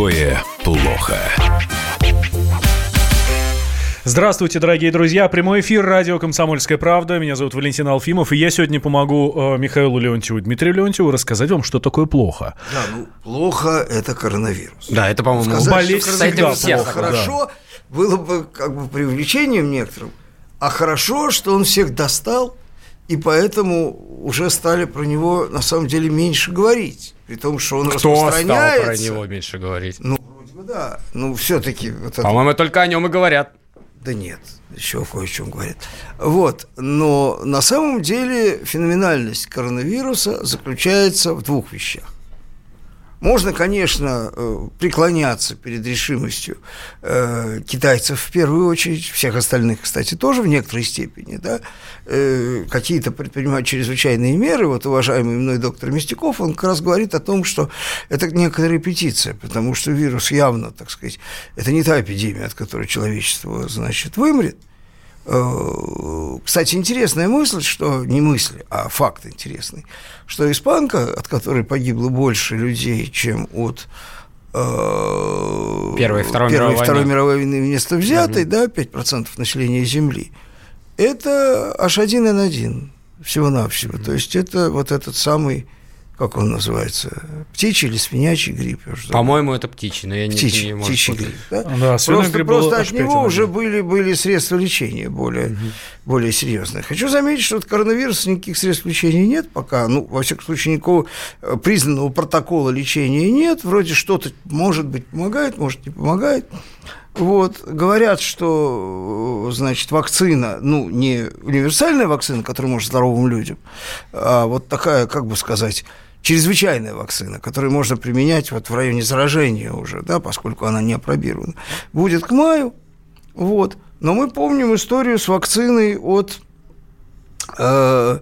такое плохо? Здравствуйте, дорогие друзья. Прямой эфир радио «Комсомольская правда». Меня зовут Валентин Алфимов, и я сегодня помогу э, Михаилу Леонтьеву, Дмитрию Леонтьеву рассказать вам, что такое плохо. Да, ну, плохо – это коронавирус. Да, это, по-моему, болезнь всегда плохо, хорошо, было бы как бы преувеличением некоторым, а хорошо, что он всех достал, и поэтому уже стали про него на самом деле меньше говорить, при том, что он Кто стал распространяется. про него меньше говорить? Ну, вроде бы да. Ну, все-таки вот это... По-моему, только о нем и говорят. Да нет, еще кое о чем говорят. Вот, но на самом деле феноменальность коронавируса заключается в двух вещах. Можно, конечно, э, преклоняться перед решимостью э, китайцев в первую очередь, всех остальных, кстати, тоже в некоторой степени, да, э, какие-то предпринимать чрезвычайные меры. Вот уважаемый мной доктор Мистяков, он как раз говорит о том, что это некая репетиция, потому что вирус явно, так сказать, это не та эпидемия, от которой человечество, значит, вымрет. Э, Кстати, интересная мысль, что не мысль, а факт интересный, что испанка, от которой погибло больше людей, чем от э, Первой Второй Первой мировой Второй войны. мировой войны вместо взятой, да, 5% населения Земли, это H1N1 всего-навсего. То есть это вот этот самый, как он называется, птичий или свинячий грипп. По-моему, это птичий, но я не, Птичий, не могу птичий грипп. Да? Да, свиной просто грипп просто от H5N1. него уже были, были средства лечения более, более серьезные. Хочу заметить, что от коронавируса никаких средств лечения нет пока. Ну, во всяком случае, никакого э, признанного протокола лечения нет. Вроде что-то, может быть, помогает, может, не помогает. Вот, говорят, что, э, значит, вакцина, ну, не универсальная вакцина, которая может здоровым людям, а вот такая, как бы сказать, чрезвычайная вакцина, которую можно применять вот в районе заражения уже, да, поскольку она не опробирована, будет к маю, вот. Но мы помним историю с вакциной от э,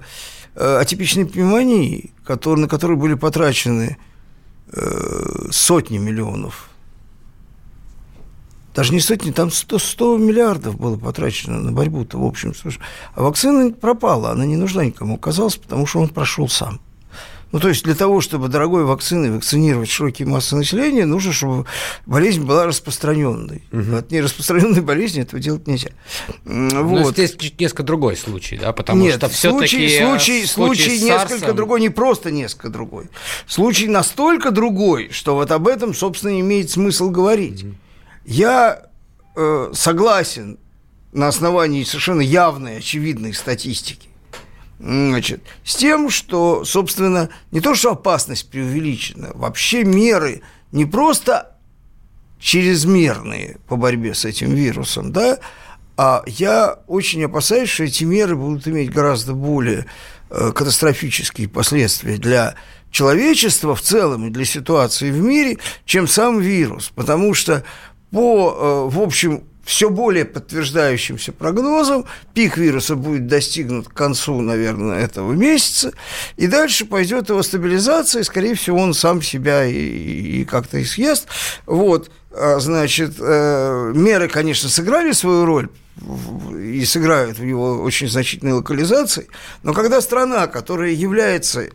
э, атипичной пневмонии, который, на которую были потрачены э, сотни миллионов даже не сотни, там 100, 100 миллиардов было потрачено на борьбу-то, в общем. слушай. А вакцина пропала, она не нужна никому оказалась, потому что он прошел сам. Ну, то есть для того, чтобы дорогой вакциной вакцинировать широкие массы населения, нужно, чтобы болезнь была распространенной. От нераспространенной болезни этого делать нельзя. Ну, Вот. здесь чуть несколько другой случай, да, потому Нет, что все-таки случай, случай, случай несколько другой, не просто несколько другой. Случай настолько другой, что вот об этом, собственно, имеет смысл говорить. Я э, согласен на основании совершенно явной, очевидной статистики. Значит, с тем, что, собственно, не то, что опасность преувеличена, вообще меры не просто чрезмерные по борьбе с этим вирусом, да, а я очень опасаюсь, что эти меры будут иметь гораздо более э, катастрофические последствия для человечества в целом и для ситуации в мире, чем сам вирус. Потому что по, э, в общем, все более подтверждающимся прогнозам, пик вируса будет достигнут к концу, наверное, этого месяца, и дальше пойдет его стабилизация, и, скорее всего, он сам себя и, и как-то и съест. Вот, А, значит, э, меры, конечно, сыграли свою роль, и сыграют в его очень значительной локализации, но когда страна, которая является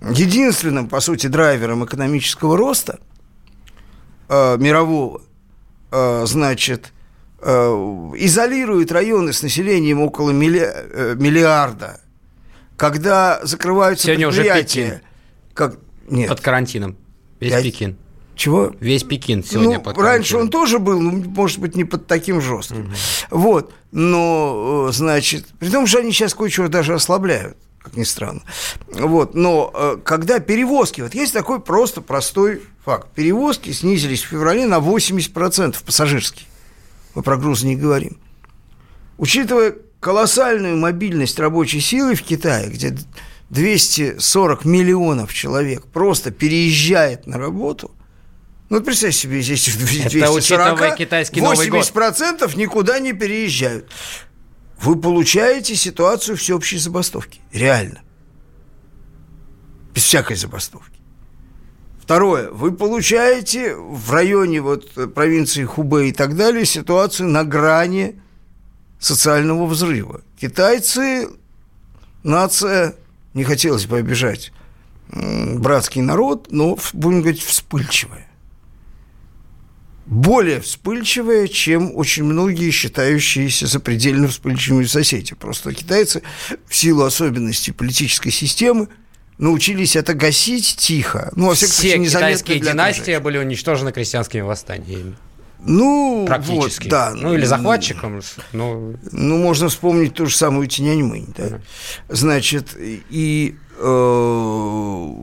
единственным, по сути, драйвером экономического роста э, мирового, э, значит, изолирует районы с населением около милли- э, миллиарда, когда закрываются Сегодня уже предприятия, как нет, под карантином. Весь Я- Пекин. чего? Весь Пекин сегодня ну, под раньше карантином. он тоже был, ну, может быть, не под таким жестким. Вот, но, э, значит, при том, что они сейчас кое-чего даже ослабляют, как ни странно. Вот, но э, когда перевозки, вот есть такой просто простой факт, перевозки снизились в феврале на 80% пассажирские. Мы про грузы не говорим. Учитывая колоссальную мобильность рабочей силы в Китае, где 240 миллионов человек просто переезжает на работу, ну, вот представь себе, здесь их 240, учитывая китайский Новый год. 80% никуда не переезжают. Вы получаете ситуацию всеобщей забастовки. Реально. Без всякой забастовки. Второе. Вы получаете в районе вот э, провинции Хубэй и так далее ситуацию на грани социального взрыва. Китайцы, нация, не хотелось бы обижать братский народ, но, будем говорить, вспыльчивая. более вспыльчивая, чем очень многие считающиеся запредельно вспыльчивыми соседи. Просто китайцы в силу особенностей политической системы научились это гасить тихо. Ну, во всяком Все случае, китайские династии были уничтожены крестьянскими восстаниями. Ну, Практически. Вот, да. Ну, или захватчиком. Ну, ну можно вспомнить ту же самую Тяньаньмынь. Да? Да. Значит, и э,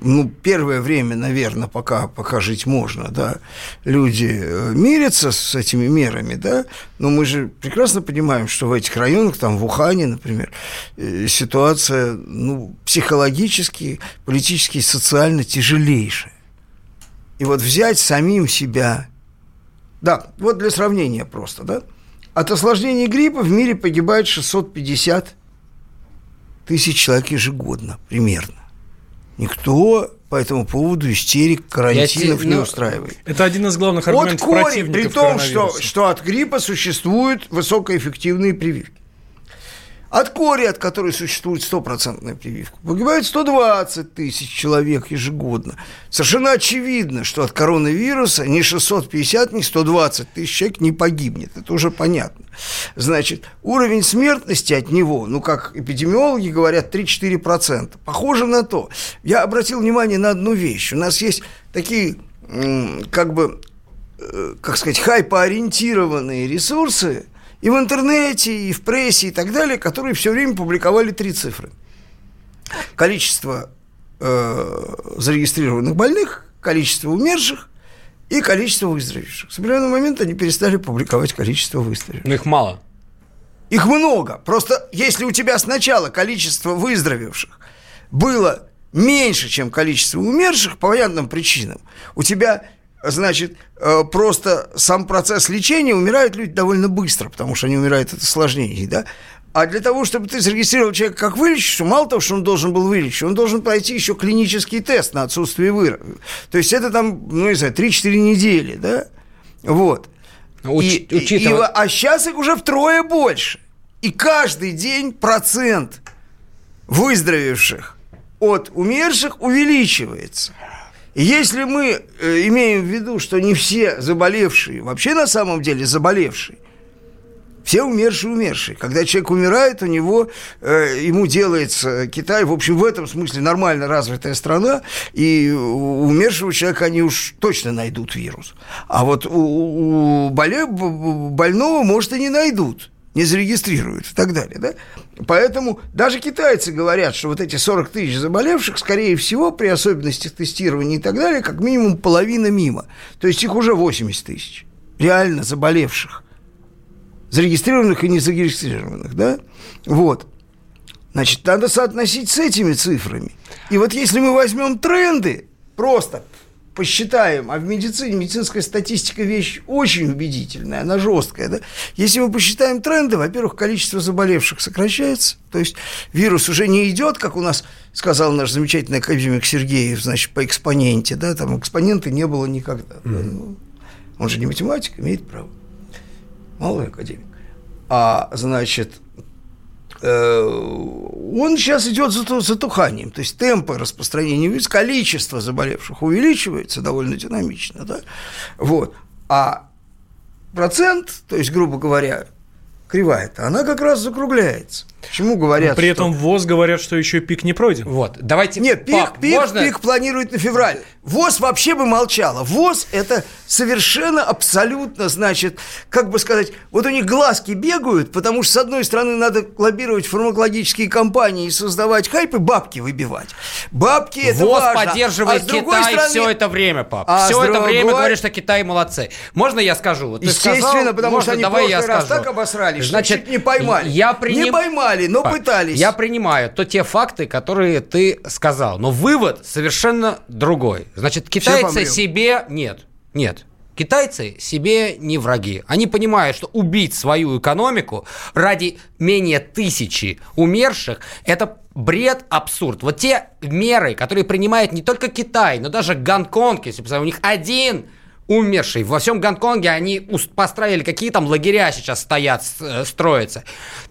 ну, первое время, наверное, пока, пока жить можно, да, люди э, мирятся с этими мерами, да, но мы же прекрасно понимаем, что в этих районах, там, в Ухане, например, э, ситуация, ну, психологически, политически, социально тяжелейшая. И вот взять самим себя да, вот для сравнения просто, да. От осложнений гриппа в мире погибает 650 тысяч человек ежегодно, примерно. Никто по этому поводу истерик, карантинов Я, не ну, устраивает. Это один из главных аргументов от кори, при том, что, что от гриппа существуют высокоэффективные прививки. От кори, от которой существует стопроцентная прививка, погибает 120 тысяч человек ежегодно. Совершенно очевидно, что от коронавируса ни 650, ни 120 тысяч человек не погибнет. Это уже понятно. Значит, уровень смертности от него, ну, как эпидемиологи говорят, 3-4%. Похоже на то. Я обратил внимание на одну вещь. У нас есть такие, как бы, э, как сказать, хайпоориентированные ресурсы – и в интернете, и в прессе, и так далее, которые все время публиковали три цифры. Количество э, зарегистрированных больных, количество умерших и количество выздоровевших. С определенного момента они перестали публиковать количество выздоровевших. Но их мало. Их много. Просто если у тебя сначала количество выздоровевших было меньше, чем количество умерших по понятным причинам, у тебя значит, э, просто сам процесс лечения умирают люди довольно быстро, потому что они умирают от осложнений, да? А для того, чтобы ты зарегистрировал человека как вылечившего, мало того, что он должен был вылечить, он должен пройти еще клинический тест на отсутствие выра. То есть это там, ну, не знаю, 3-4 недели, да? Вот. Уч- и, учитывая... и, а сейчас их уже втрое больше. И каждый день процент выздоровевших от умерших увеличивается. Если мы э, имеем в виду, что не все заболевшие, вообще на самом деле заболевшие, все умершие умершие. Когда человек умирает, у него, э, ему делается Китай, в общем, в этом смысле нормально развитая страна, и у умершего человека они уж точно найдут вирус. А вот у, у боле, больного, может, и не найдут не зарегистрируют и так далее. Да? Поэтому даже китайцы говорят, что вот эти 40 тысяч заболевших, скорее всего, при особенностях тестирования и так далее, как минимум половина мимо. То есть их уже 80 тысяч реально заболевших. Зарегистрированных и не зарегистрированных, да? Вот. Значит, надо соотносить с этими цифрами. И вот если мы возьмем тренды, просто посчитаем, а в медицине медицинская статистика вещь очень убедительная, она жесткая, да? Если мы посчитаем тренды, во-первых, количество заболевших сокращается, то есть вирус уже не идет, как у нас сказал наш замечательный академик Сергеев, значит, по экспоненте, да, там экспоненты не было никогда. Mm-hmm. Он же не математик, имеет право. Малый академик. А, значит, он сейчас идет затуханием, то есть темпы распространения вируса, количество заболевших увеличивается довольно динамично, да, вот, а процент, то есть, грубо говоря, кривая-то, она как раз закругляется. Почему говорят? При этом что... ВОЗ говорят, что еще пик не пройден. Вот, давайте. Нет, пик, Пап, пик, можно... пик планирует на февраль. ВОЗ вообще бы молчала. ВОЗ это совершенно абсолютно, значит, как бы сказать, вот у них глазки бегают, потому что с одной стороны надо лоббировать фармакологические компании и создавать хайп и бабки выбивать. Бабки это ВОЗ важно. поддерживает а Китай стороны... все это время, пап. А все это другой... время говорит, что Китай молодцы. Можно я скажу? Вот Естественно, сказал, потому можно, что они давай я раз скажу. так обосрались, Значит, что не поймали. Я приним... Не поймали понимали, но пытались. Я принимаю то те факты, которые ты сказал, но вывод совершенно другой. Значит, китайцы себе нет, нет. Китайцы себе не враги. Они понимают, что убить свою экономику ради менее тысячи умерших – это бред, абсурд. Вот те меры, которые принимает не только Китай, но даже Гонконг, если посмотреть, у них один умерший. Во всем Гонконге они построили, какие там лагеря сейчас стоят, э, строятся.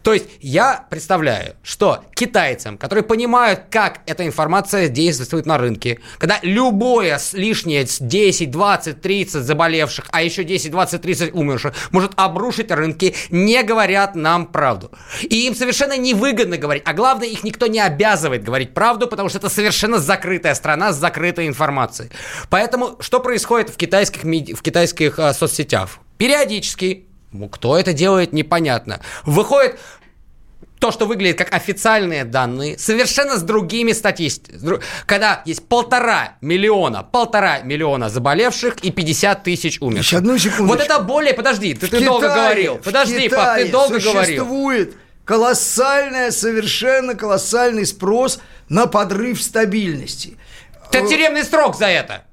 То есть я представляю, что китайцам, которые понимают, как эта информация действует на рынке, когда любое лишнее 10, 20, 30 заболевших, а еще 10, 20, 30 умерших может обрушить рынки, не говорят нам правду. И им совершенно невыгодно говорить, а главное, их никто не обязывает говорить правду, потому что это совершенно закрытая страна с закрытой информацией. Поэтому что происходит в китайских в китайских э, соцсетях. Периодически, кто это делает, непонятно. Выходит то, что выглядит как официальные данные, совершенно с другими статистиками. Когда есть полтора миллиона, полтора миллиона заболевших и 50 тысяч умерших. Еще одну секунду. Вот это более... Подожди, ты, ты долго говорил. Подожди, пап, ты долго говорил. существует колоссальная, совершенно колоссальный спрос на подрыв стабильности. Это тюремный срок за это.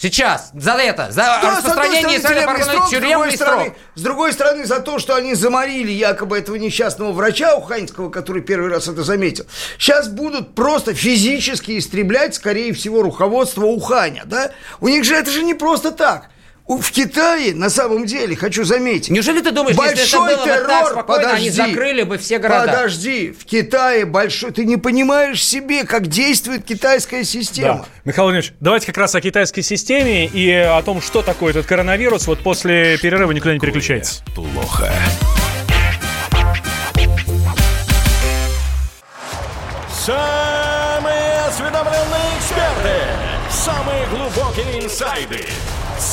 Сейчас, за это, за да, распространение тюремный срок, тюремный с другой, срок. с другой стороны, за то, что они заморили якобы этого несчастного врача уханьского, который первый раз это заметил. Сейчас будут просто физически истреблять, скорее всего, руководство Уханя, да? У них же это же не просто так в Китае, на самом деле, хочу заметить... Неужели ты думаешь, большой если это было террор, бы так спокойно, подожди, они закрыли бы все города? Подожди, в Китае большой... Ты не понимаешь себе, как действует китайская система. Да. Михаил Владимирович, давайте как раз о китайской системе и о том, что такое этот коронавирус. Вот после перерыва никуда не переключайтесь. Плохо. Самые осведомленные эксперты. Самые глубокие инсайды.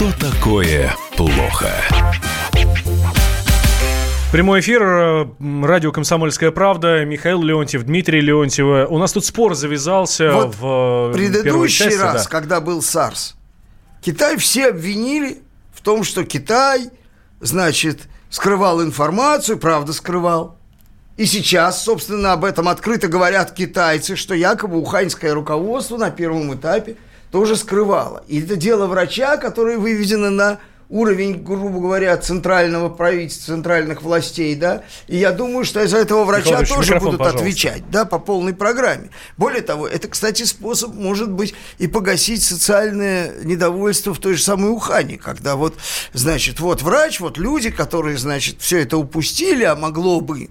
Что такое плохо? Прямой эфир, э, радио «Комсомольская правда», Михаил Леонтьев, Дмитрий Леонтьев. У нас тут спор завязался вот в э, предыдущий части, раз, да. когда был САРС, Китай все обвинили в том, что Китай, значит, скрывал информацию, правда скрывал. И сейчас, собственно, об этом открыто говорят китайцы, что якобы уханьское руководство на первом этапе – тоже скрывала. И это дело врача, которое выведено на уровень, грубо говоря, центрального правительства, центральных властей, да, и я думаю, что из-за этого врача Михаил тоже будут пожалуйста. отвечать, да, по полной программе. Более того, это, кстати, способ, может быть, и погасить социальное недовольство в той же самой Ухане, когда вот, значит, вот врач, вот люди, которые, значит, все это упустили, а могло бы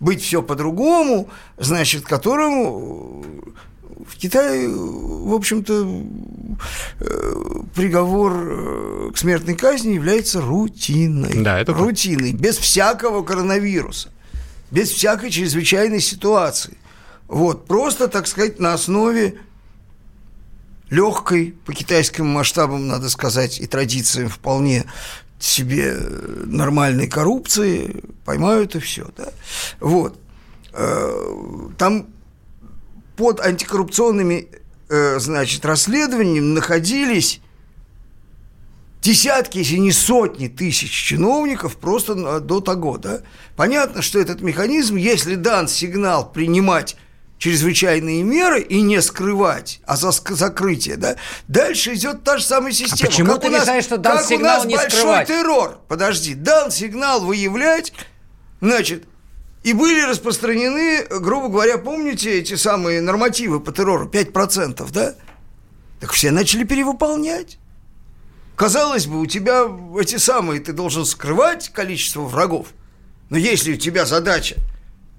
быть все по-другому, значит, которым в Китае, в общем-то, э, приговор э, к смертной казни является рутиной. Да, это рутиной, без всякого коронавируса, без всякой чрезвычайной ситуации. Вот, просто, так сказать, на основе легкой, по китайским масштабам, надо сказать, и традициям вполне себе нормальной коррупции, поймают и все, да. Вот. Э, там под антикоррупционными, э, значит, расследованиями находились десятки, если не сотни тысяч чиновников просто до того, да? Понятно, что этот механизм, если дан сигнал принимать чрезвычайные меры и не скрывать, а за закрытие, да, дальше идет та же самая а система. А почему как ты у нас, решаешь, что дан как сигнал у нас не большой скрывать? террор. Подожди, дан сигнал выявлять, значит, и были распространены, грубо говоря, помните эти самые нормативы по террору, 5%, да? Так все начали перевыполнять. Казалось бы, у тебя эти самые, ты должен скрывать количество врагов. Но если у тебя задача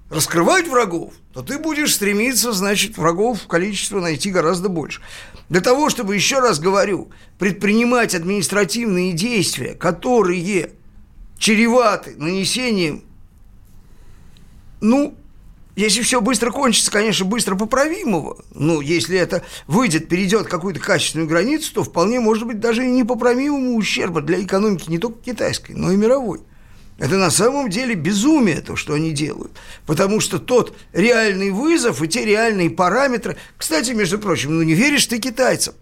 раскрывать врагов, то ты будешь стремиться, значит, врагов количество найти гораздо больше. Для того, чтобы, еще раз говорю, предпринимать административные действия, которые чреваты нанесением ну, если все быстро кончится, конечно, быстро поправимого. Ну, если это выйдет, перейдет какую-то качественную границу, то вполне может быть даже и непоправимого ущерба для экономики не только китайской, но и мировой. Это на самом деле безумие, то, что они делают. Потому что тот реальный вызов и те реальные параметры... Кстати, между прочим, ну не веришь ты китайцам.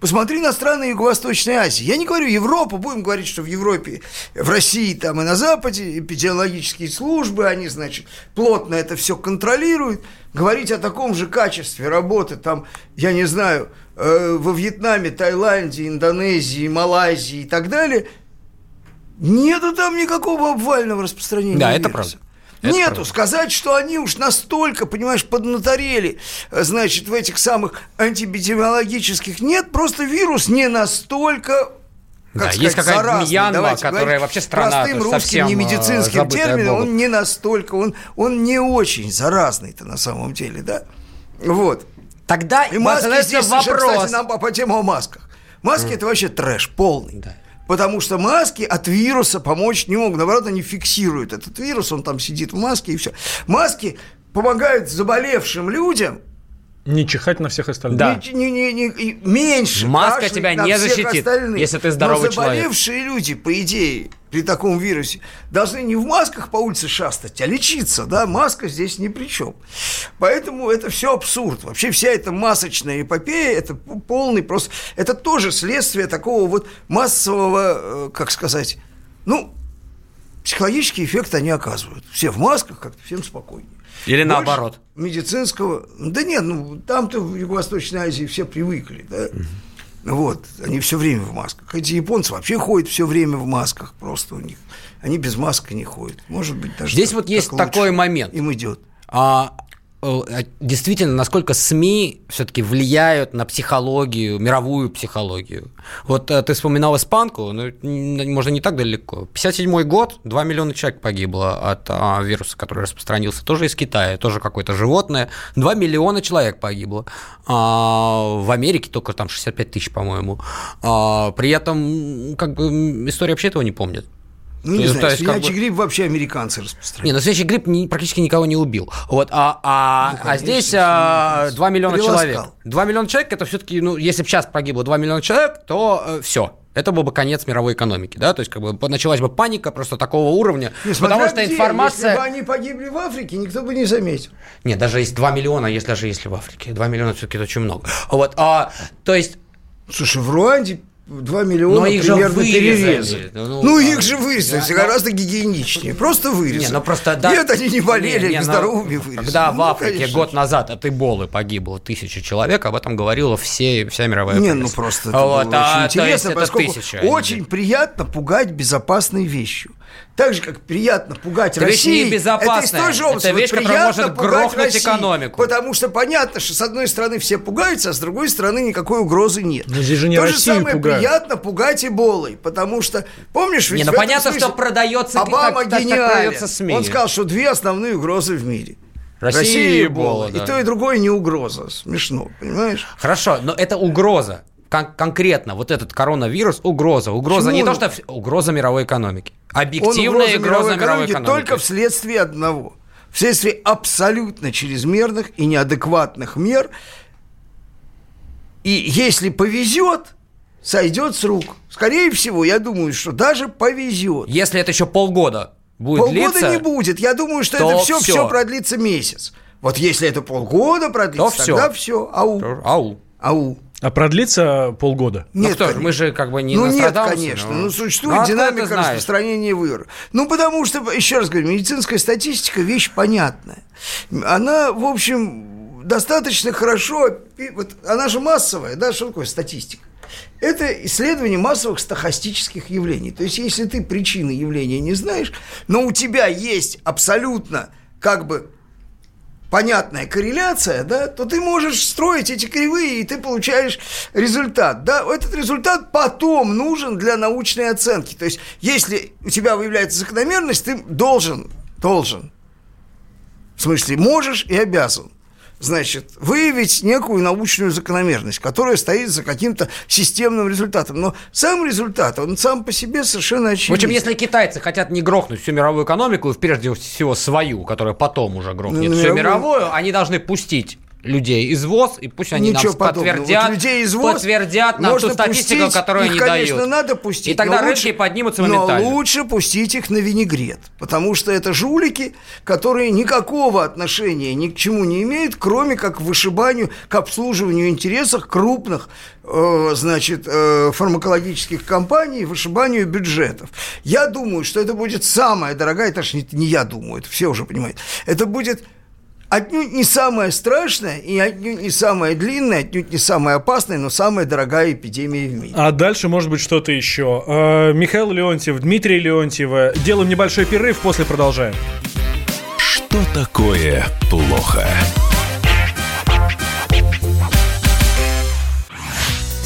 Посмотри на страны Юго-Восточной Азии. Я не говорю Европу, будем говорить, что в Европе, в России там и на Западе эпидемиологические службы, они, значит, плотно это все контролируют. Говорить о таком же качестве работы там, я не знаю, э, во Вьетнаме, Таиланде, Индонезии, Малайзии и так далее, нету там никакого обвального распространения Да, вируса. это правда. Это Нету. правда. Сказать, что они уж настолько, понимаешь, поднаторели, э, значит, в этих самых антибиотимологических нет, просто вирус не настолько как Да, сказать, есть какая-то заразный. Мьянма, которая говорить вообще страна, простым русским, не э, медицинским термином, он не настолько, он, он не очень заразный-то на самом деле, да? Вот. Тогда И маски здесь вопрос. кстати, нам по, по тему о масках. Маски это вообще трэш полный. Да. Потому что маски от вируса помочь не могут. Наоборот, они фиксируют этот вирус, он там сидит в маске и все. Маски помогают заболевшим людям Не чихать на всех остальных. Да. не, не- не- и меньше Маска тебя не защитит, остальных. если ты здоровый Но человек. заболевшие люди, по идее, при таком вирусе, должны не в масках по улице шастать, а лечиться, да, маска здесь ни при чем. Поэтому это все абсурд. Вообще вся эта масочная эпопея, это полный просто, это тоже следствие такого вот массового, э, как сказать, ну, психологический эффект они оказывают. Все в масках, как-то всем спокойнее. Или Больше наоборот. Медицинского. Да нет, ну там-то в Юго-Восточной Азии все привыкли, да. Вот, они все время в масках. Эти японцы вообще ходят все время в масках просто у них. Они без маски не ходят. Может быть, даже Здесь так- вот есть так такой момент. Им идет. А, действительно, насколько СМИ все-таки влияют на психологию, мировую психологию. Вот э, ты вспоминал испанку, ну, можно не так далеко. 57 год, 2 миллиона человек погибло от а, вируса, который распространился, тоже из Китая, тоже какое-то животное. 2 миллиона человек погибло. А, в Америке только там 65 тысяч, по-моему. А, при этом, как бы, история вообще этого не помнит. Ну, То не есть, знаю, то есть, как свинячий бы- грипп вообще американцы не, распространяют. ну свежий грипп ни- практически никого не убил. Вот, а, а, Ну, а конечно, здесь свиньи а, убийцы. 2 миллиона Приласкал. человек. 2 миллиона человек это все-таки, ну, если бы сейчас погибло 2 миллиона человек, то все. Это был бы конец мировой экономики, да, то есть как бы началась бы паника просто такого уровня, Несмотря потому что где, информация... Если бы они погибли в Африке, никто бы не заметил. Нет, даже есть 2 миллиона, если даже если в Африке. 2 миллиона все-таки это очень много. Вот, а, то есть Слушай, в Руанде 2 миллиона Но их же примерно вырезали. перерезали. Ну, Ну, а, их же вырезали, да, гораздо гигиеничнее. Просто вырезали. Не, ну просто да. Нет, они не болели, Не, не, ну, здоровыми вырезали. Когда в Ну, Африке конечно. год назад от Эболы погибло тысяча человек, об этом говорила все, вся мировая Не, пресса. ну просто это Вот, было а, очень интересно, поскольку тысяча, очень приятно пугать безопасной вещью. Так же, как приятно пугать Это вещь Россию. небезопасная. Это из той же области. Это вещь, Вот которая приятно может пугать грохнуть Россию, экономику. Потому что понятно, что с одной стороны все пугаются, а с другой стороны никакой угрозы нет. Но здесь же не То же Россию самое пугают. приятно пугать Эболой, потому что, помнишь, ведь Не, ну понятно, смысле что продается, Обама так- так- так. Он сказал, что две основные угрозы в мире. Россия и Эбола, И да. то, и другое не угроза. Смешно, понимаешь? Хорошо, но это угроза. Кон- конкретно вот этот коронавирус угроза. Угроза Почему не то, что угроза мировой экономики. Он Объективная угроза мировой экономики. только вследствие одного. Вследствие абсолютно чрезмерных и неадекватных мер. И если повезет, сойдет с рук. Скорее всего, я думаю, что даже повезет. Если это еще полгода будет Полгода длиться, не будет. Я думаю, что то это все, всё. все продлится месяц. Вот если это полгода продлится, То тогда все. Ау. Ау. Ау. А продлится полгода? Ну Нет, кто же, конечно. мы же как бы не ну нет, Нострадамусы, конечно. но- Ну, существует Ну, ты динамика распространения вируса. Ну, потому что, еще раз говорю, медицинская статистика – вещь понятная. Она, в общем, достаточно хорошо... Вот она же массовая, да, что такое статистика? Это исследование массовых стахастических явлений. То есть, если ты причины явления не знаешь, но у тебя есть абсолютно как бы понятная корреляция, да, то ты можешь строить эти кривые, и ты получаешь результат. Да? Этот результат потом нужен для научной оценки. То есть, если у тебя выявляется закономерность, ты должен, должен, в смысле, можешь и обязан, значит, выявить некую научную закономерность, которая стоит за каким-то системным результатом. Но сам результат, он сам по себе совершенно В очевиден. общем, если китайцы хотят не грохнуть всю мировую экономику, прежде всего свою, которая потом уже грохнет Ну, всю мировую, они должны пустить людей из ВОЗ, и пусть они Ничего нам подтвердят, вот людей из ВОЗ подтвердят нам ту статистику, пустить, которую их, они конечно, дают. надо пустить. И тогда рынки лучше, поднимутся моментально. Но лучше пустить их на винегрет, потому что это жулики, которые никакого отношения ни к чему не имеют, кроме как к вышибанию, к обслуживанию интересов крупных э, значит, э, фармакологических компаний, вышибанию бюджетов. Я думаю, что это будет самая дорогая, это не, не я думаю, это все уже понимают, это будет отнюдь не самая страшная и отнюдь не самая длинная, отнюдь не самая опасная, но самая дорогая эпидемия в мире. А дальше может быть что-то еще. Э, Михаил Леонтьев, Дмитрий Леонтьев. Делаем небольшой перерыв, после продолжаем. Что такое плохо?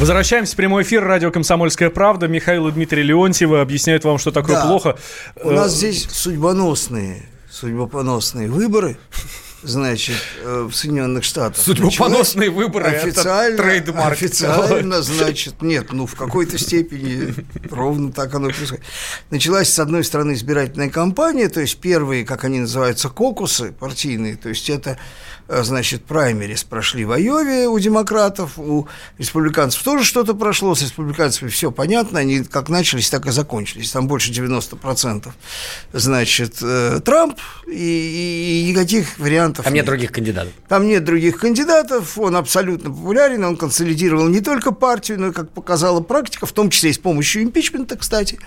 Возвращаемся в прямой эфир. Радио «Комсомольская правда». Михаил и Дмитрий Леонтьевы объясняют вам, что такое да. плохо. У нас здесь судьбоносные, судьбоносные выборы значит, э, в Соединенных Штатах. Судьбоносные выборы официально, это трейдмарк. Официально, значит, нет, ну, в какой-то степени ровно так оно и происходит. Началась, с одной стороны, избирательная кампания, то есть первые, как они называются, кокусы партийные, то есть это Э, значит, праймерис прошли в Айове у демократов, у республиканцев тоже что-то прошло, с республиканцами все понятно, они как начались, так и закончились, там больше 90%, значит, э, Трамп, и, и никаких вариантов Там нет, нет других кандидатов. Там нет других кандидатов, он абсолютно популярен, он консолидировал не только партию, но и, как показала практика, в том числе и с помощью импичмента, кстати,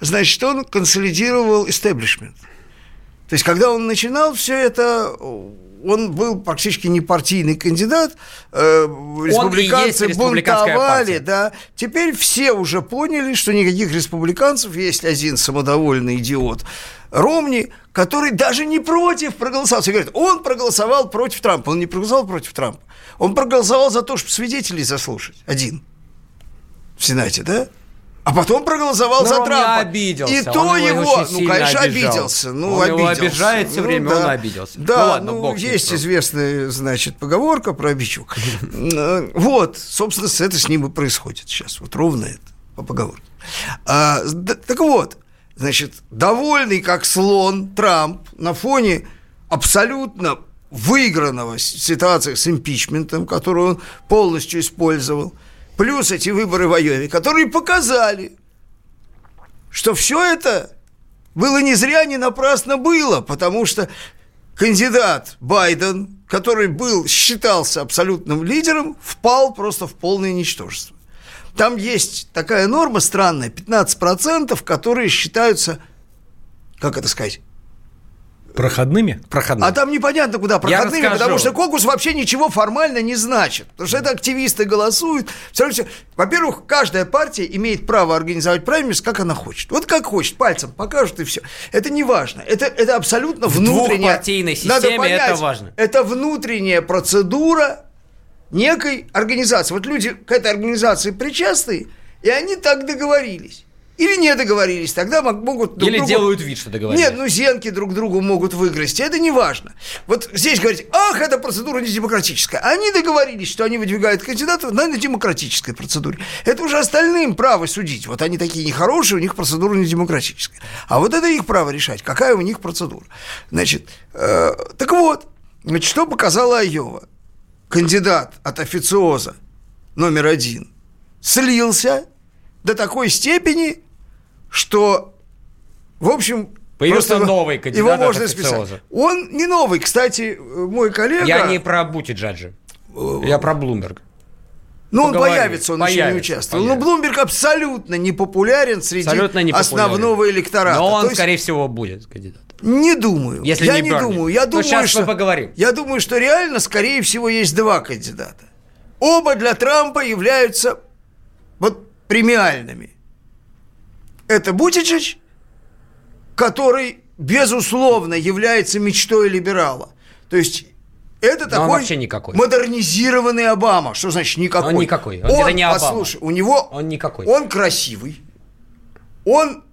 значит, он консолидировал истеблишмент. То есть, когда он начинал все это, он был практически не партийный кандидат, э, республиканцы бунтовали, да. Теперь все уже поняли, что никаких республиканцев, есть один самодовольный идиот Ромни, который даже не против проголосовал. Все говорят, он проголосовал против Трампа. Он не проголосовал против Трампа. Он проголосовал за то, чтобы свидетелей заслушать. Один. В Сенате, да? А потом проголосовал Но за Трампа. обиделся. И то его, ну, конечно, обиделся. Ну, он обиделся. его обижает все время, ну, да. он обиделся. Да, ну, ладно, ну есть известная, значит, поговорка про обидчик. Вот, собственно, это с ним и происходит сейчас. Вот ровно это, по поговорке. А, да, так вот, значит, довольный как слон Трамп на фоне абсолютно выигранного ситуации с импичментом, которую он полностью использовал – плюс эти выборы в Айове, которые показали, что все это было не зря, не напрасно было, потому что кандидат Байден, который был, считался абсолютным лидером, впал просто в полное ничтожество. Там есть такая норма странная, 15%, которые считаются, как это сказать, Проходными? Проходными. А там непонятно, куда проходными, потому что кокус вообще ничего формально не значит. Потому что это активисты голосуют. Во-первых, каждая партия имеет право организовать праймерис, как она хочет. Вот как хочет, пальцем покажут и все. Это не важно. Это, это абсолютно В внутренняя... двухпартийной системе понять, это важно. Это внутренняя процедура некой организации. Вот люди к этой организации причастны, и они так договорились. Или не договорились, тогда могут друг Или другу... делают вид, что договорились. Нет, ну зенки друг другу могут выгрызть, это не важно. Вот здесь говорить, ах, эта процедура не демократическая. Они договорились, что они выдвигают кандидатов на демократической процедуре. Это уже остальным право судить. Вот они такие нехорошие, у них процедура не демократическая. А вот это их право решать, какая у них процедура. Значит, э, так вот, значит, что показала Айова? Кандидат от официоза номер один слился до такой степени, что, в общем, Появился новый кандидат Его можно списать. Он не новый, кстати, мой коллега... Я не про Бути Джаджи. Я про Блумберг. Ну, он появится, он появится, еще не участвовал. Появится. Но Блумберг абсолютно не популярен среди абсолютно не основного электората. Но он, есть, скорее всего, будет кандидат. Не думаю. Если я не, не думаю. Я думаю, сейчас что, мы поговорим. Я думаю, что реально, скорее всего, есть два кандидата. Оба для Трампа являются вот премиальными это Бутичич, который, безусловно, является мечтой либерала. То есть Это Но такой вообще никакой. модернизированный Обама. Что значит никакой? Он никакой. Он, он это не Обама. Послушай, у него... Он никакой. Он красивый. Он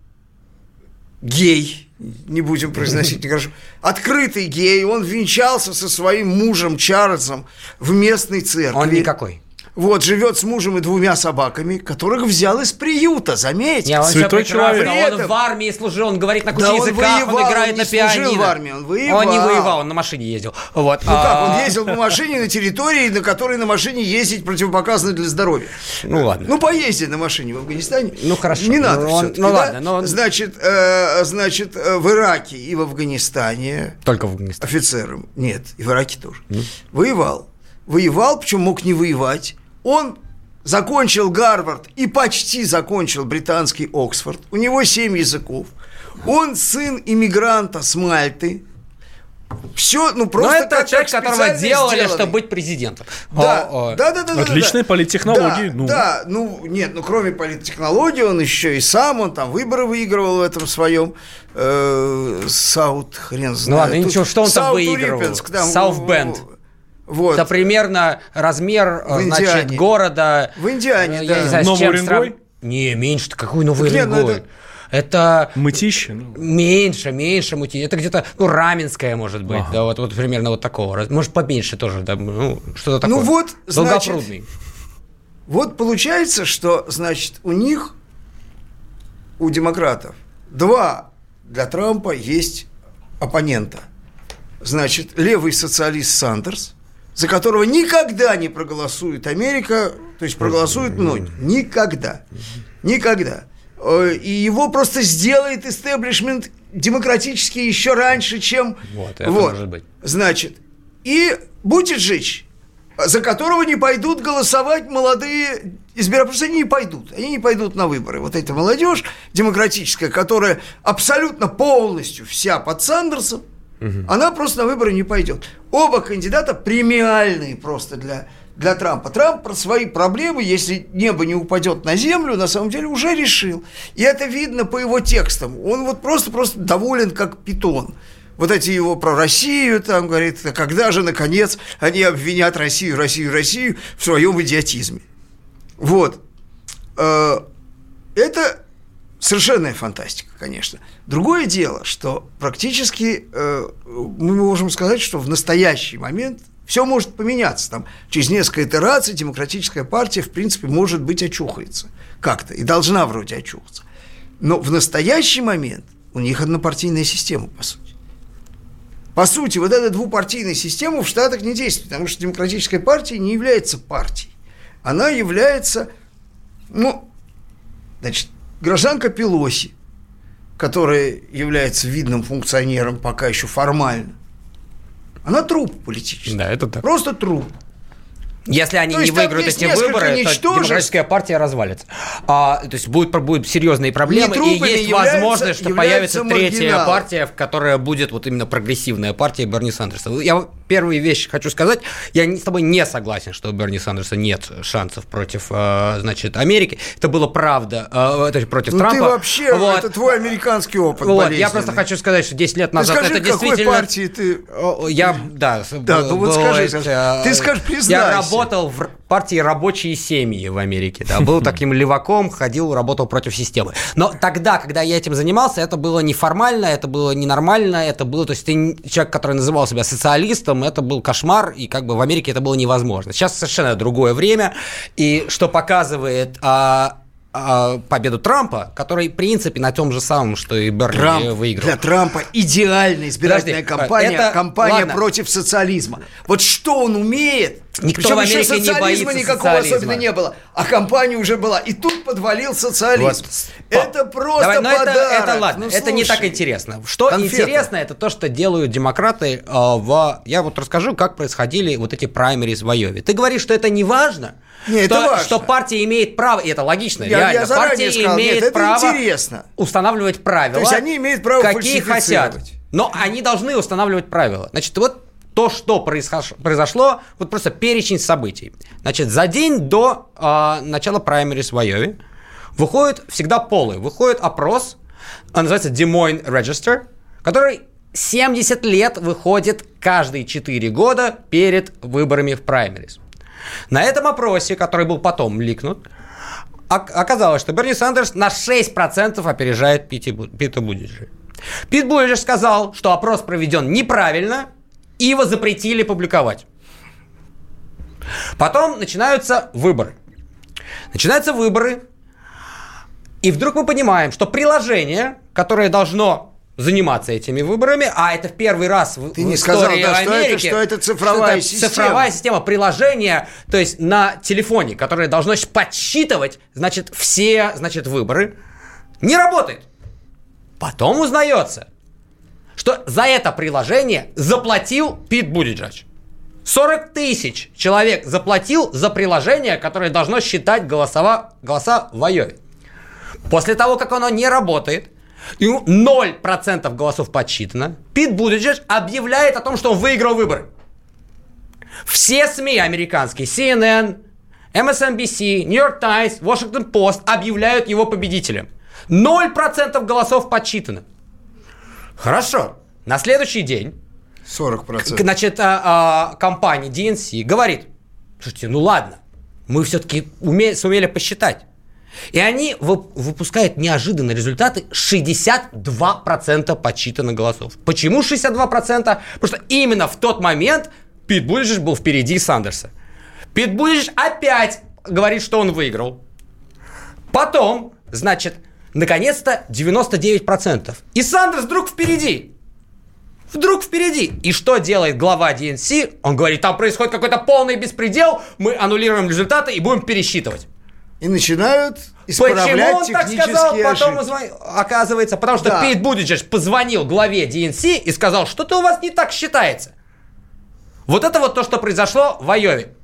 гей. Не будем произносить нехорошо. Открытый гей. Он венчался со своим мужем Чарльзом в местной церкви. Он никакой. Вот, живет с мужем и двумя собаками, которых взял из приюта, заметьте. Не, он Святой человек. Этом... Он в армии служил, он говорит на куче да языках, он, воевал, он играет он на пианино. в армии, он воевал. Он не воевал, он на машине ездил. Вот. Ну как, он а. ездил по машине на территории, на которой на машине ездить противопоказано для здоровья. Ну ладно. Ну поездить на машине в Афганистане. Ну хорошо. Не надо ну, Ну ладно. Но он... Значит, э, значит, э, в Ираке и в Афганистане. Только в Афганистане. Офицером. Нет, и в Ираке тоже. Mm. Воевал. Воевал, причем мог не воевать он закончил Гарвард и почти закончил британский Оксфорд. У него семь языков. Он сын иммигранта с Мальты. Все, ну просто Но это как, человек, как которого делали, сделанный. чтобы быть президентом. Да, о, о. да, да, да. Отличные да, политтехнологии. Да, ну. да, ну нет, ну кроме политтехнологий, он еще и сам, он там выборы выигрывал в этом своем э, Саут, хрен знает. Ну ладно, ничего, что он там выигрывал? Саут Бенд. Вот. Это примерно размер, в значит, города. В Индиане, я да. Не знаю, Новый Уренгой? Срав... Не, меньше. Какой Новый Нет, ну Уренгой? Это... Мытище? Ну. Меньше, меньше мытище. Это где-то, ну, Раменское, может быть, ага. да, вот, вот примерно вот такого. Может, поменьше тоже, да, ну, что-то ну такое. Ну, вот, значит, вот получается, что, значит, у них, у демократов, два для Трампа есть оппонента. Значит, левый социалист Сандерс, за которого никогда не проголосует Америка, то есть проголосуют многие. Никогда. Никогда. Э, и его просто сделает истеблишмент демократически еще раньше, чем... Вот, это вот. может быть. Значит, и Бутиджич, за которого не пойдут голосовать молодые избиратели, просто они не пойдут, они не пойдут на выборы. Вот эта молодежь демократическая, которая абсолютно полностью вся под Сандерсом, Угу. Она просто на выборы не пойдет. Оба кандидата премиальные просто для, для Трампа. Трамп про свои проблемы, если небо не упадет на землю, на самом деле уже решил. И это видно по его текстам. Он вот просто-просто доволен как питон. Вот эти его про Россию, там, говорит, когда же, наконец, они обвинят Россию, Россию, Россию в своем идиотизме. Вот. Э, это совершенная фантастика, конечно. Другое дело, что практически э, мы можем сказать, что в настоящий момент все может поменяться. Там, через несколько итераций демократическая партия, в принципе, может быть, очухается как-то и должна вроде очухаться. Но в настоящий момент у них однопартийная система, по сути. По сути, вот эта двупартийная система в Штатах не действует, потому что демократическая партия не является партией. Она является, ну, значит, гражданка Пелоси, которая является видным функционером пока еще формально, она труп политический. Да, это так. Просто труп. Если они то не выиграют эти выборы, то демократическая партия развалится. А, то есть будет, будут серьезные проблемы, и есть возможность, что появится третья партия, которая будет вот именно прогрессивная партия Берни Сандерса. Я первую вещь хочу сказать. Я с тобой не согласен, что у Берни Сандерса нет шансов против, э, значит, Америки. Это было правда, э, то есть против ну, Трампа. ты вообще, вот. это твой американский опыт вот. Я просто хочу сказать, что 10 лет назад ты скажи, это действительно... какой партии ты... Я, да. Да, ну вот скажи, скажи. Э, ты скажи, признайся. Работал в партии «Рабочие семьи» в Америке. Да, был таким леваком, ходил, работал против системы. Но тогда, когда я этим занимался, это было неформально, это было ненормально, это было... То есть ты человек, который называл себя социалистом, это был кошмар, и как бы в Америке это было невозможно. Сейчас совершенно другое время, и что показывает... А, а, победу Трампа, который, в принципе, на том же самом, что и Берни Трамп, выиграл. Для Трампа идеальная избирательная Подожди, кампания, это, кампания ладно. против социализма. Вот что он умеет, Никто Причем в Америке еще социализма не никакого социализма. особенно не было, а кампания уже была. И тут подвалил социализм. Вот. Это просто Давай, но подарок. Это, это ладно, ну, это не так интересно. Что конфета. интересно, это то, что делают демократы э, в... Я вот расскажу, как происходили вот эти праймерис в Айове. Ты говоришь, что это не важно? Нет, что, это важно. что партия имеет право, и это логично, я, реально, я партия сказал, имеет нет, право интересно. устанавливать правила. То есть они имеют право какие хотят. Но они должны устанавливать правила. Значит, вот то, что произошло, вот просто перечень событий. Значит, за день до э, начала праймерис в Айове выходит всегда полы, выходит опрос, он называется Des Moines Register, который 70 лет выходит каждые 4 года перед выборами в праймериз. На этом опросе, который был потом ликнут, оказалось, что Берни Сандерс на 6% опережает Пита Будиджи. Пит Будиджи сказал, что опрос проведен неправильно, и его запретили публиковать. Потом начинаются выборы. Начинаются выборы, и вдруг мы понимаем, что приложение, которое должно заниматься этими выборами, а это в первый раз в, Ты не истории сказал, да, Америки. Что это, что это цифровая что система. Цифровая система, приложение, то есть на телефоне, которое должно подсчитывать, значит, все, значит, выборы, не работает. Потом узнается, что за это приложение заплатил Пит Будиджач. 40 тысяч человек заплатил за приложение, которое должно считать голосова, голоса в Айове. После того, как оно не работает, и 0% голосов подсчитано, Пит Будиджидж объявляет о том, что он выиграл выборы. Все СМИ американские, CNN, MSNBC, New York Times, Washington Post объявляют его победителем. 0% голосов подсчитано. Хорошо. На следующий день 40%. Значит, а, а, компания DNC говорит, слушайте, ну ладно, мы все-таки уме- сумели посчитать. И они выпускают неожиданные результаты 62% подсчитанных голосов. Почему 62%? Потому что именно в тот момент Пит Буджич был впереди Сандерса. Пит Буджич опять говорит, что он выиграл. Потом, значит, наконец-то 99%. И Сандерс вдруг впереди. Вдруг впереди. И что делает глава DNC? Он говорит, там происходит какой-то полный беспредел, мы аннулируем результаты и будем пересчитывать. И начинают исправлять Почему он так сказал? ошибки. Потом узв... оказывается, потому что Да. Пит Будиджидж позвонил главе DNC и сказал, что-то у вас не так считается. Вот это вот то, что произошло в Айове.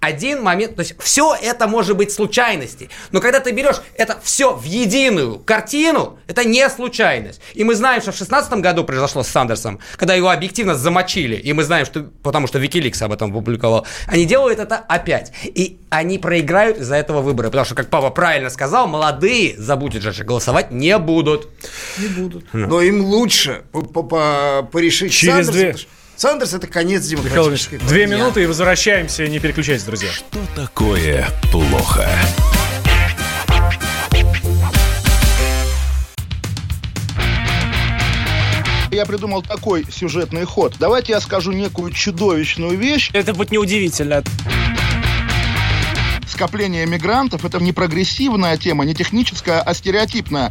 Один момент, то есть все это может быть случайности, но когда ты берешь это все в единую картину, это не случайность. И мы знаем, что в 2016 году произошло с Сандерсом, когда его объективно замочили, и мы знаем, что, потому что Викиликс об этом опубликовал, они делают это опять. И они проиграют из-за этого выбора, потому что, как папа правильно сказал, молодые за Бутиджеджа голосовать не будут. Не будут. Но им лучше по- по- по- порешить Через Сандерса, две- Сандерс это конец Михаил демократической две партии. минуты и возвращаемся. Не переключайтесь, друзья. Что такое плохо? Я придумал такой сюжетный ход. Давайте я скажу некую чудовищную вещь. Это будет неудивительно. Скопление мигрантов – это не прогрессивная тема, не техническая, а стереотипная.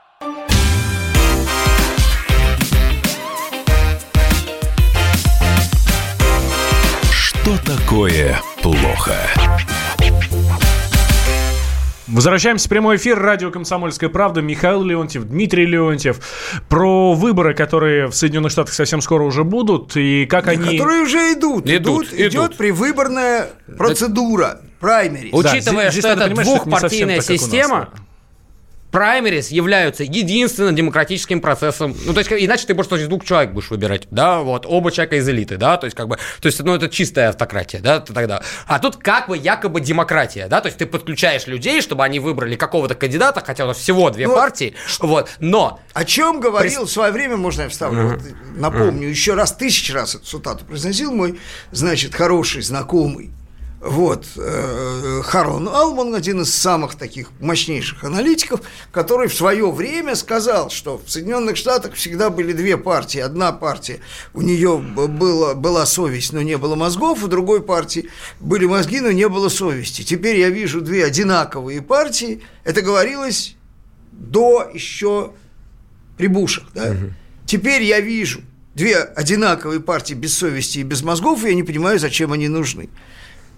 Что такое плохо? Возвращаемся в прямой эфир. Радио «Комсомольская правда». Михаил Леонтьев, Дмитрий Леонтьев. Про выборы, которые в Соединенных Штатах совсем скоро уже будут, и как они... Которые уже идут. Идут, идут, идет идут. привыборная процедура. Праймери. Да, Учитывая, здесь- здесь что надо это двухпартийная так, как у нас, система, да. Праймерис являются единственным демократическим процессом. Ну, то есть, иначе ты просто из двух человек будешь выбирать, да, вот, оба человека из элиты, да, то есть, как бы, то есть, ну, это чистая автократия, да, тогда. А тут как бы якобы демократия, да, то есть, ты подключаешь людей, чтобы они выбрали какого-то кандидата, хотя у нас всего две Ну, партии, вот, но О чем говорил в свое время, можно я вставлю, вот, напомню, еще раз, тысячу раз эту цитату произносил мой, значит, хороший знакомый, вот, э, Харлан Алман, один из самых таких мощнейших аналитиков, который в свое время сказал, что в Соединенных Штатах всегда были две партии. Одна партия, у нее было, была совесть, но не было мозгов, у другой партии были мозги, но не было совести. Теперь я вижу две одинаковые партии. Это говорилось до еще при Бушах, да? Теперь я вижу две одинаковые партии без совести и без мозгов, и я не понимаю, зачем они нужны.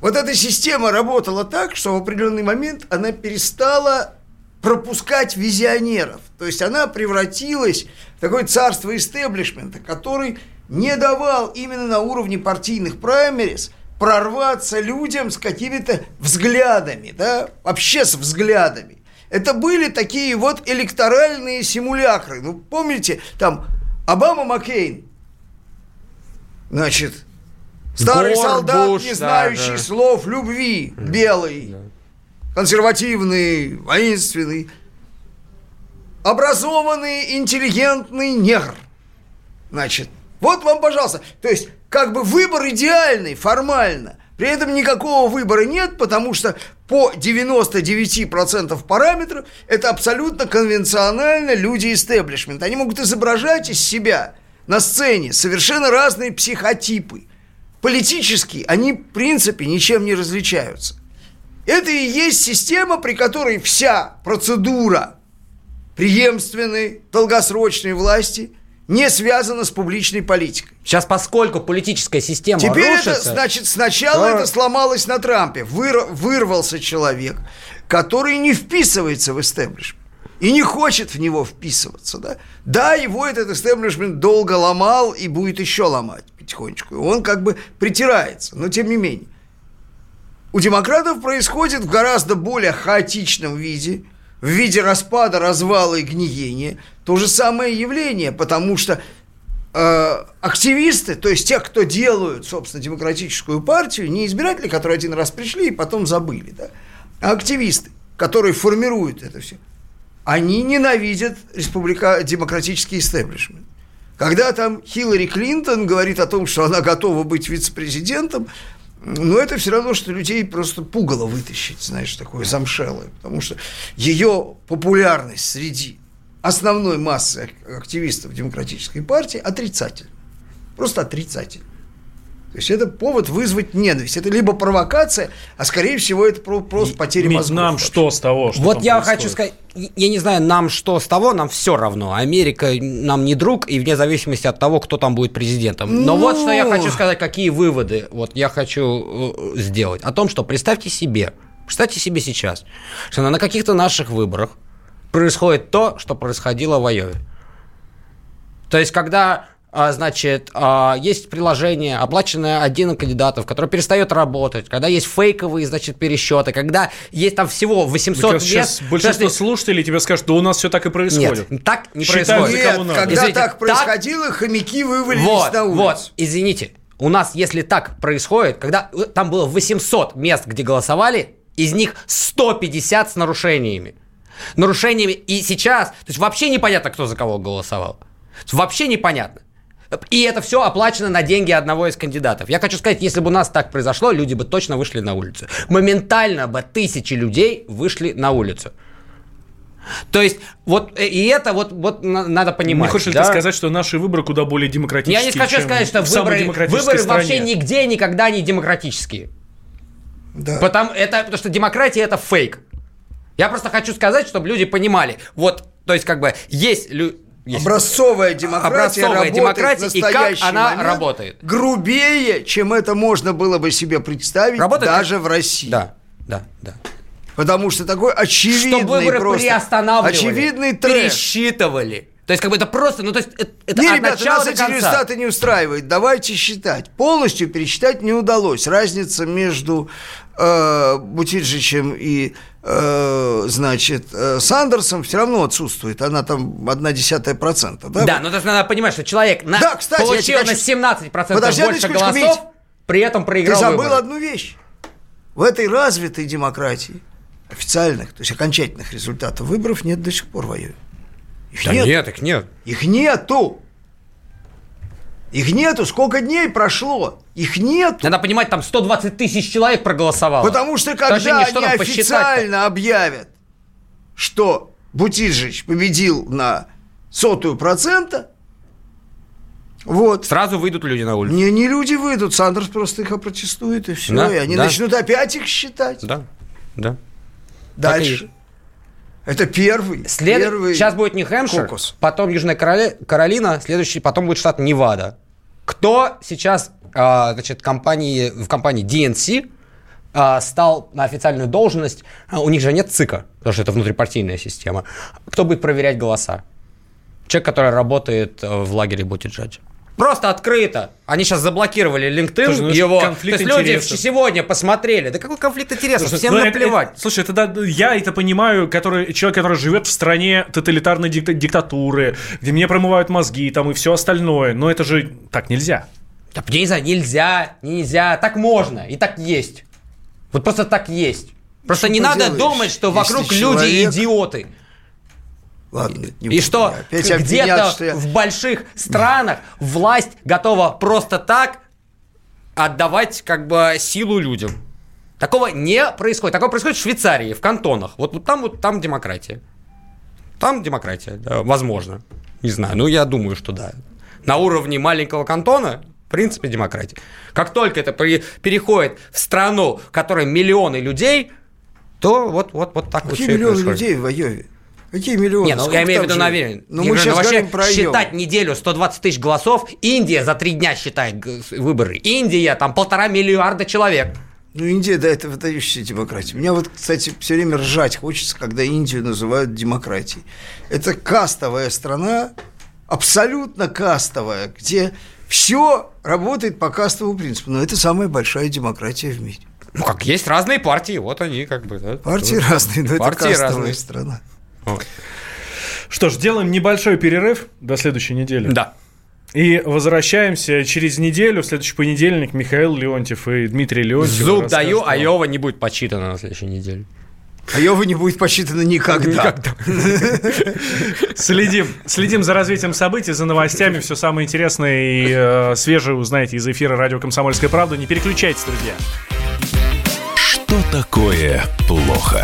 Вот эта система работала так, что в определенный момент она перестала пропускать визионеров. То есть она превратилась в такое царство истеблишмента, который не давал именно на уровне партийных праймерис прорваться людям с какими-то взглядами, да, вообще с взглядами. Это были такие вот электоральные симулякры. Ну, помните, там Обама Маккейн, значит, старый Гор, солдат, не знающий да, да. слов любви, белый, да. консервативный, воинственный, образованный, интеллигентный негр. Значит, вот вам, пожалуйста. То есть, как бы выбор идеальный, формально. При этом никакого выбора нет, потому что по 99% параметров это абсолютно конвенционально люди истеблишмент. Они могут изображать из себя на сцене совершенно разные психотипы. Политически они, в принципе, ничем не различаются. Это и есть система, при которой вся процедура преемственной, долгосрочной власти – не связано с публичной политикой. Сейчас, поскольку политическая система Теперь рушится... это, значит, сначала то... это сломалось на Трампе. Выр... Вырвался человек, который не вписывается в истеблишмент и не хочет в него вписываться. Да, да его этот истеблишмент долго ломал и будет еще ломать потихонечку. Он как бы притирается, но тем не менее. У демократов происходит в гораздо более хаотичном виде, в виде распада, развала и гниения, то же самое явление, потому что э, активисты, то есть те, кто делают, собственно, демократическую партию, не избиратели, которые один раз пришли и потом забыли, да, а активисты, которые формируют это все, они ненавидят республика... демократический истеблишмент. Когда там Хиллари Клинтон говорит о том, что она готова быть вице-президентом, но это все равно, что людей просто пугало вытащить, знаешь, такое замшелое. Потому что ее популярность среди основной массы активистов демократической партии отрицательна. Просто отрицательна. То есть это повод вызвать ненависть. Это либо провокация, а скорее всего это просто потеря мозгов. Нам вообще. что с того, что Вот я происходит? хочу сказать, я не знаю, нам что с того, нам все равно. Америка нам не друг, и вне зависимости от того, кто там будет президентом. Но ну... вот что я хочу сказать, какие выводы вот я хочу э, сделать. О том, что представьте себе, представьте себе сейчас, что на каких-то наших выборах происходит то, что происходило в Айове. То есть, когда значит, а, есть приложение, оплаченное один кандидатов, которое перестает работать, когда есть фейковые, значит, пересчеты, когда есть там всего 800 мест. Сейчас большинство Подожди. слушателей тебе скажут, да у нас все так и происходит. Нет, так не Считают, происходит. Нет, когда извините, так происходило, так... хомяки вывалились вот, на улицу. Вот, извините, у нас, если так происходит, когда э, там было 800 мест, где голосовали, из них 150 с нарушениями. Нарушениями и сейчас, то есть вообще непонятно, кто за кого голосовал. Вообще непонятно. И это все оплачено на деньги одного из кандидатов. Я хочу сказать, если бы у нас так произошло, люди бы точно вышли на улицу. Моментально бы тысячи людей вышли на улицу. То есть, вот э, и это вот, вот надо понимать. Не хочешь да? ли ты сказать, что наши выборы куда более демократические? Я не хочу сказать, что выборы, выборы стране. вообще нигде никогда не демократические. Да. Потому, это, потому что демократия это фейк. Я просто хочу сказать, чтобы люди понимали. Вот, то есть, как бы, есть люди есть. Образцовая демократия Образцовая демократия и как она работает. Грубее, чем это можно было бы себе представить работает даже как... в России. Да, да, да. Потому что такой очевидный Что выборы просто, приостанавливали, очевидный трэш. пересчитывали. То есть, как бы это просто, ну, то есть, это не, от ребята, нас эти результаты не устраивают. Давайте считать. Полностью пересчитать не удалось. Разница между э, Бутиджичем и, значит, э, Сандерсом все равно отсутствует. Она там одна десятая процента. Да, да но это надо понимать, что человек на, да, кстати, получил на 17 процентов Подожди, больше голосов, ведь при этом проиграл Ты забыл выборы. одну вещь. В этой развитой демократии официальных, то есть окончательных результатов выборов нет до сих пор воюют. Их да нет. нет, их нет. Их нету. Их нету. Сколько дней прошло? Их нет. Надо понимать, там 120 тысяч человек проголосовало. Потому что когда они официально объявят, что Бутижич победил на сотую процента, вот. Сразу выйдут люди на улицу. Не, не люди выйдут, Сандерс просто их опротестует, и все. Да, и они да. начнут опять их считать. Да, да. Дальше. Это первый, След... первый Сейчас будет Нью-Хэмпшир, потом Южная. Каролина, следующий, потом будет штат Невада. Кто сейчас а, значит, компании, в компании DNC э, стал на официальную должность, а у них же нет ЦИКа, потому что это внутрипартийная система, кто будет проверять голоса? Человек, который работает э, в лагере Бутиджаджа. Просто открыто. Они сейчас заблокировали LinkedIn, слушай, ну, его. То есть люди сегодня посмотрели. Да какой конфликт интересов? Слушай, Всем ну, наплевать. Это, слушай, это, да, я это понимаю, который, человек, который живет в стране тоталитарной диктатуры, где мне промывают мозги там и все остальное. Но это же так нельзя. Да, нельзя, нельзя, нельзя. Так можно, и так есть. Вот просто так есть. Просто что не надо думать, что вокруг люди идиоты. Ладно, не и что где-то я... в больших странах власть готова просто так отдавать как бы силу людям. Такого не происходит. Такое происходит в Швейцарии, в кантонах. Вот, вот там вот там демократия. Там демократия, да, возможно. Не знаю, ну я думаю, что да. На уровне маленького кантона, в принципе, демократия. Как только это переходит в страну, в которой миллионы людей, то вот, вот, вот так Какие вот миллионы людей в Айове? Какие миллионы? Не, ну я имею в виду, наверное. Ну, мы сейчас вообще про считать неделю 120 тысяч голосов. Индия за три дня считает выборы. Индия, там полтора миллиарда человек. Ну, Индия, да, это выдающаяся демократия. Меня вот, кстати, все время ржать хочется, когда Индию называют демократией. Это кастовая страна, абсолютно кастовая, где все работает по кастовому принципу. Но это самая большая демократия в мире. Ну, как есть разные партии, вот они как бы. Да, партии разные, но партии это кастовая разные. страна. Что ж, делаем небольшой перерыв до следующей недели. Да. И возвращаемся через неделю, в следующий понедельник, Михаил Леонтьев и Дмитрий Леонтьев. Зуб даю, а Айова не будет почитана на следующей неделе. Айова не будет посчитана никогда. никогда. Следим, следим за развитием событий, за новостями. Все самое интересное и э, свежее узнаете из эфира радио «Комсомольская правда». Не переключайтесь, друзья. Что такое плохо?